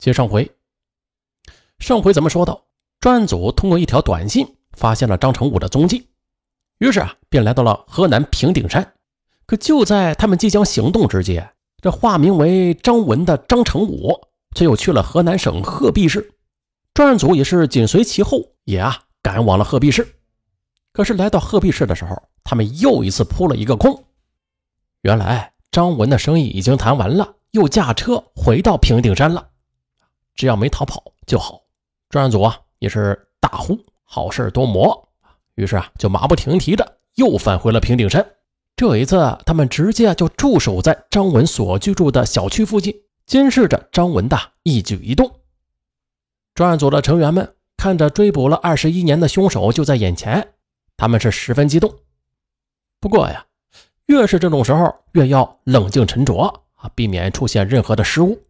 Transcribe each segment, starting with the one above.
接上回，上回咱们说到，专案组通过一条短信发现了张成武的踪迹，于是啊，便来到了河南平顶山。可就在他们即将行动之际，这化名为张文的张成武却又去了河南省鹤壁市。专案组也是紧随其后，也啊赶往了鹤壁市。可是来到鹤壁市的时候，他们又一次扑了一个空。原来张文的生意已经谈完了，又驾车回到平顶山了。只要没逃跑就好。专案组啊也是大呼好事多磨，于是啊就马不停蹄的又返回了平顶山。这一次，他们直接就驻守在张文所居住的小区附近，监视着张文的一举一动。专案组的成员们看着追捕了二十一年的凶手就在眼前，他们是十分激动。不过呀，越是这种时候，越要冷静沉着啊，避免出现任何的失误。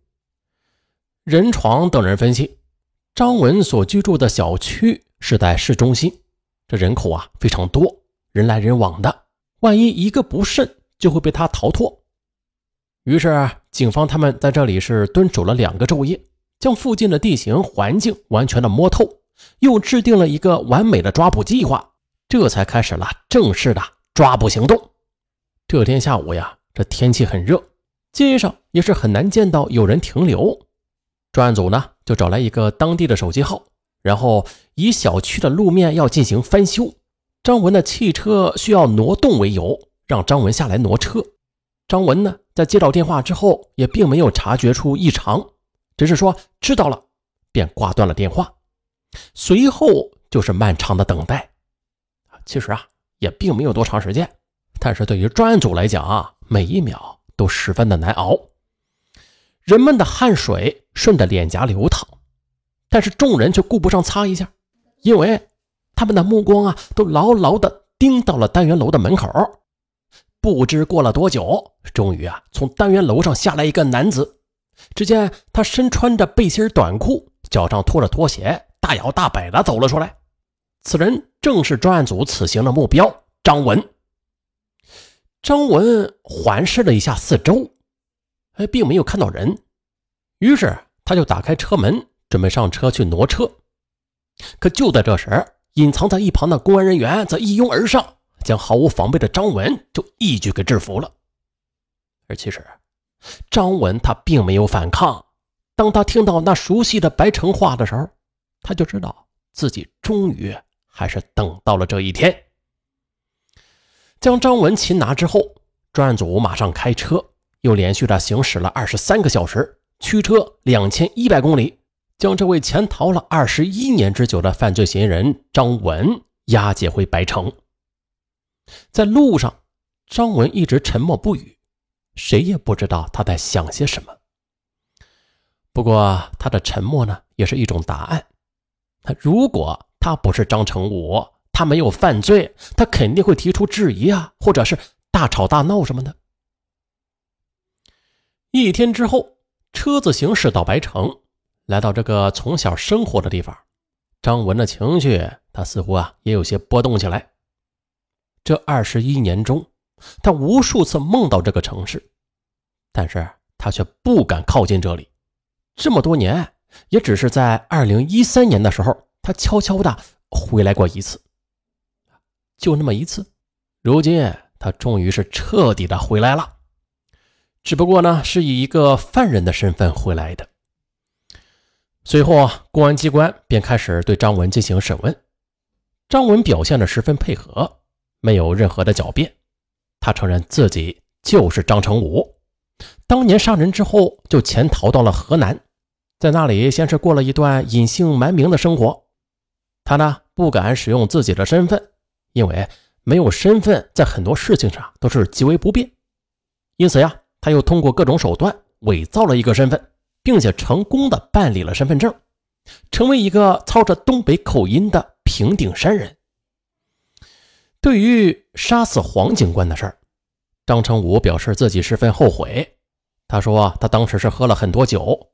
任闯等人分析，张文所居住的小区是在市中心，这人口啊非常多，人来人往的，万一一个不慎，就会被他逃脱。于是，警方他们在这里是蹲守了两个昼夜，将附近的地形环境完全的摸透，又制定了一个完美的抓捕计划，这才开始了正式的抓捕行动。这天下午呀，这天气很热，街上也是很难见到有人停留。专案组呢，就找来一个当地的手机号，然后以小区的路面要进行翻修，张文的汽车需要挪动为由，让张文下来挪车。张文呢，在接到电话之后，也并没有察觉出异常，只是说知道了，便挂断了电话。随后就是漫长的等待。其实啊，也并没有多长时间，但是对于专案组来讲啊，每一秒都十分的难熬。人们的汗水顺着脸颊流淌，但是众人却顾不上擦一下，因为他们的目光啊都牢牢地盯到了单元楼的门口。不知过了多久，终于啊从单元楼上下来一个男子。只见他身穿着背心短裤，脚上拖着拖鞋，大摇大摆地走了出来。此人正是专案组此行的目标张文。张文环视了一下四周。哎，并没有看到人，于是他就打开车门，准备上车去挪车。可就在这时，隐藏在一旁的公安人员则一拥而上，将毫无防备的张文就一举给制服了。而其实，张文他并没有反抗。当他听到那熟悉的白城话的时候，他就知道自己终于还是等到了这一天。将张文擒拿之后，专案组马上开车。又连续的行驶了二十三个小时，驱车两千一百公里，将这位潜逃了二十一年之久的犯罪嫌疑人张文押解回白城。在路上，张文一直沉默不语，谁也不知道他在想些什么。不过，他的沉默呢，也是一种答案。他如果他不是张成武，他没有犯罪，他肯定会提出质疑啊，或者是大吵大闹什么的。一天之后，车子行驶到白城，来到这个从小生活的地方，张文的情绪，他似乎啊也有些波动起来。这二十一年中，他无数次梦到这个城市，但是他却不敢靠近这里。这么多年，也只是在二零一三年的时候，他悄悄的回来过一次，就那么一次。如今，他终于是彻底的回来了。只不过呢，是以一个犯人的身份回来的。随后啊，公安机关便开始对张文进行审问。张文表现的十分配合，没有任何的狡辩。他承认自己就是张成武，当年杀人之后就潜逃到了河南，在那里先是过了一段隐姓埋名的生活。他呢不敢使用自己的身份，因为没有身份，在很多事情上都是极为不便。因此呀。他又通过各种手段伪造了一个身份，并且成功的办理了身份证，成为一个操着东北口音的平顶山人。对于杀死黄警官的事儿，张成武表示自己十分后悔。他说他当时是喝了很多酒，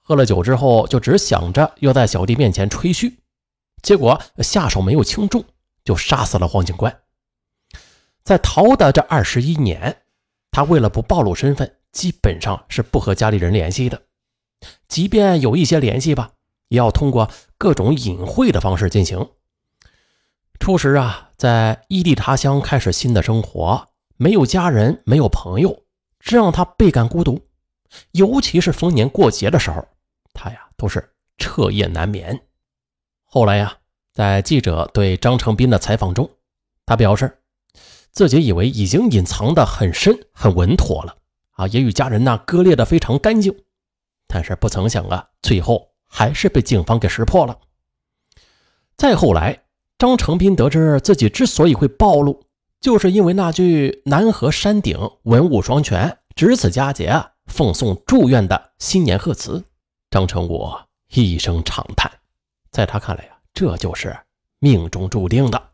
喝了酒之后就只想着要在小弟面前吹嘘，结果下手没有轻重，就杀死了黄警官。在逃的这二十一年。他为了不暴露身份，基本上是不和家里人联系的。即便有一些联系吧，也要通过各种隐晦的方式进行。初时啊，在异地他乡开始新的生活，没有家人，没有朋友，这让他倍感孤独。尤其是逢年过节的时候，他呀都是彻夜难眠。后来呀，在记者对张成斌的采访中，他表示自己以为已经隐藏的很深、很稳妥了啊，也与家人呢割裂的非常干净。但是不曾想啊，最后还是被警方给识破了。再后来。张成斌得知自己之所以会暴露，就是因为那句“南河山顶文武双全，值此佳节啊，奉送祝愿”的新年贺词。张成武一声长叹，在他看来呀，这就是命中注定的。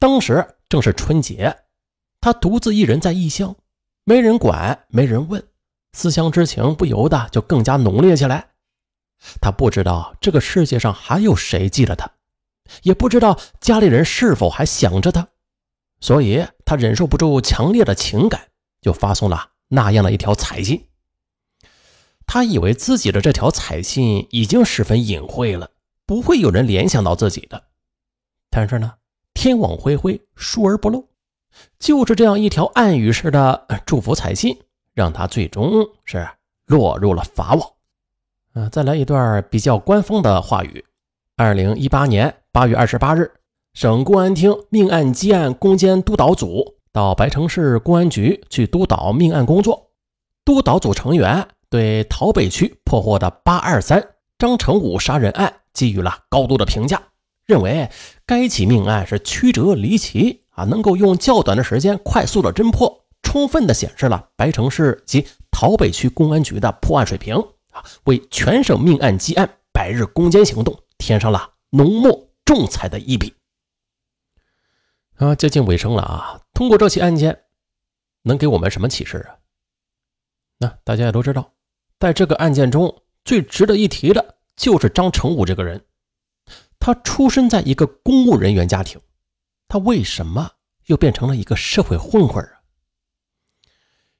当时正是春节，他独自一人在异乡，没人管，没人问，思乡之情不由得就更加浓烈起来。他不知道这个世界上还有谁记得他。也不知道家里人是否还想着他，所以他忍受不住强烈的情感，就发送了那样的一条彩信。他以为自己的这条彩信已经十分隐晦了，不会有人联想到自己的。但是呢，天网恢恢，疏而不漏，就是这样一条暗语式的祝福彩信，让他最终是落入了法网。嗯，再来一段比较官方的话语：二零一八年。八月二十八日，省公安厅命案积案攻坚督导组到白城市公安局去督导命案工作。督导组成员对桃北区破获的八二三张成武杀人案给予了高度的评价，认为该起命案是曲折离奇啊，能够用较短的时间快速的侦破，充分的显示了白城市及洮北区公安局的破案水平啊，为全省命案积案百日攻坚行动添上了浓墨。重彩的一笔啊！接近尾声了啊！通过这起案件，能给我们什么启示啊？那大家也都知道，在这个案件中最值得一提的就是张成武这个人。他出生在一个公务人员家庭，他为什么又变成了一个社会混混啊？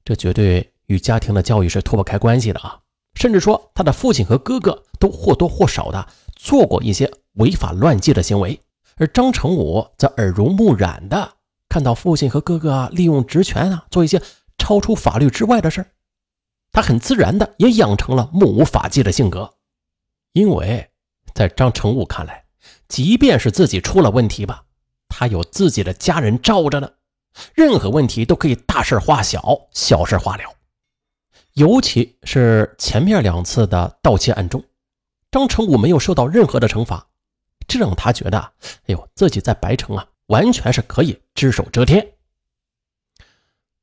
这绝对与家庭的教育是脱不开关系的啊！甚至说，他的父亲和哥哥都或多或少的做过一些。违法乱纪的行为，而张成武则耳濡目染的看到父亲和哥哥啊利用职权啊做一些超出法律之外的事他很自然的也养成了目无法纪的性格。因为在张成武看来，即便是自己出了问题吧，他有自己的家人罩着呢，任何问题都可以大事化小，小事化了。尤其是前面两次的盗窃案中，张成武没有受到任何的惩罚。这让他觉得，哎呦，自己在白城啊，完全是可以只手遮天。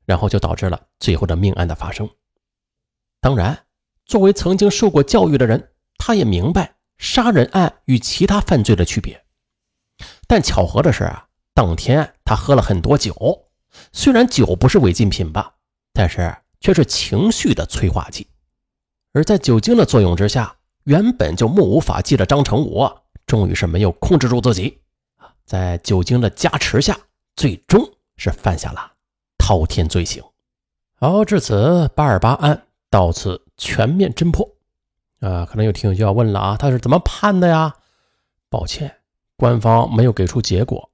然后就导致了最后的命案的发生。当然，作为曾经受过教育的人，他也明白杀人案与其他犯罪的区别。但巧合的是啊，当天他喝了很多酒，虽然酒不是违禁品吧，但是却是情绪的催化剂。而在酒精的作用之下，原本就目无法纪的张成武。终于是没有控制住自己，在酒精的加持下，最终是犯下了滔天罪行。好，至此八二八案到此全面侦破。啊，可能有听友就要问了啊，他是怎么判的呀？抱歉，官方没有给出结果，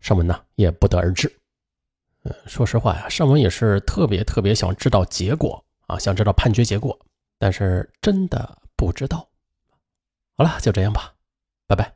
上文呢也不得而知。嗯，说实话呀，上文也是特别特别想知道结果啊，想知道判决结果，但是真的不知道。好了，就这样吧。拜拜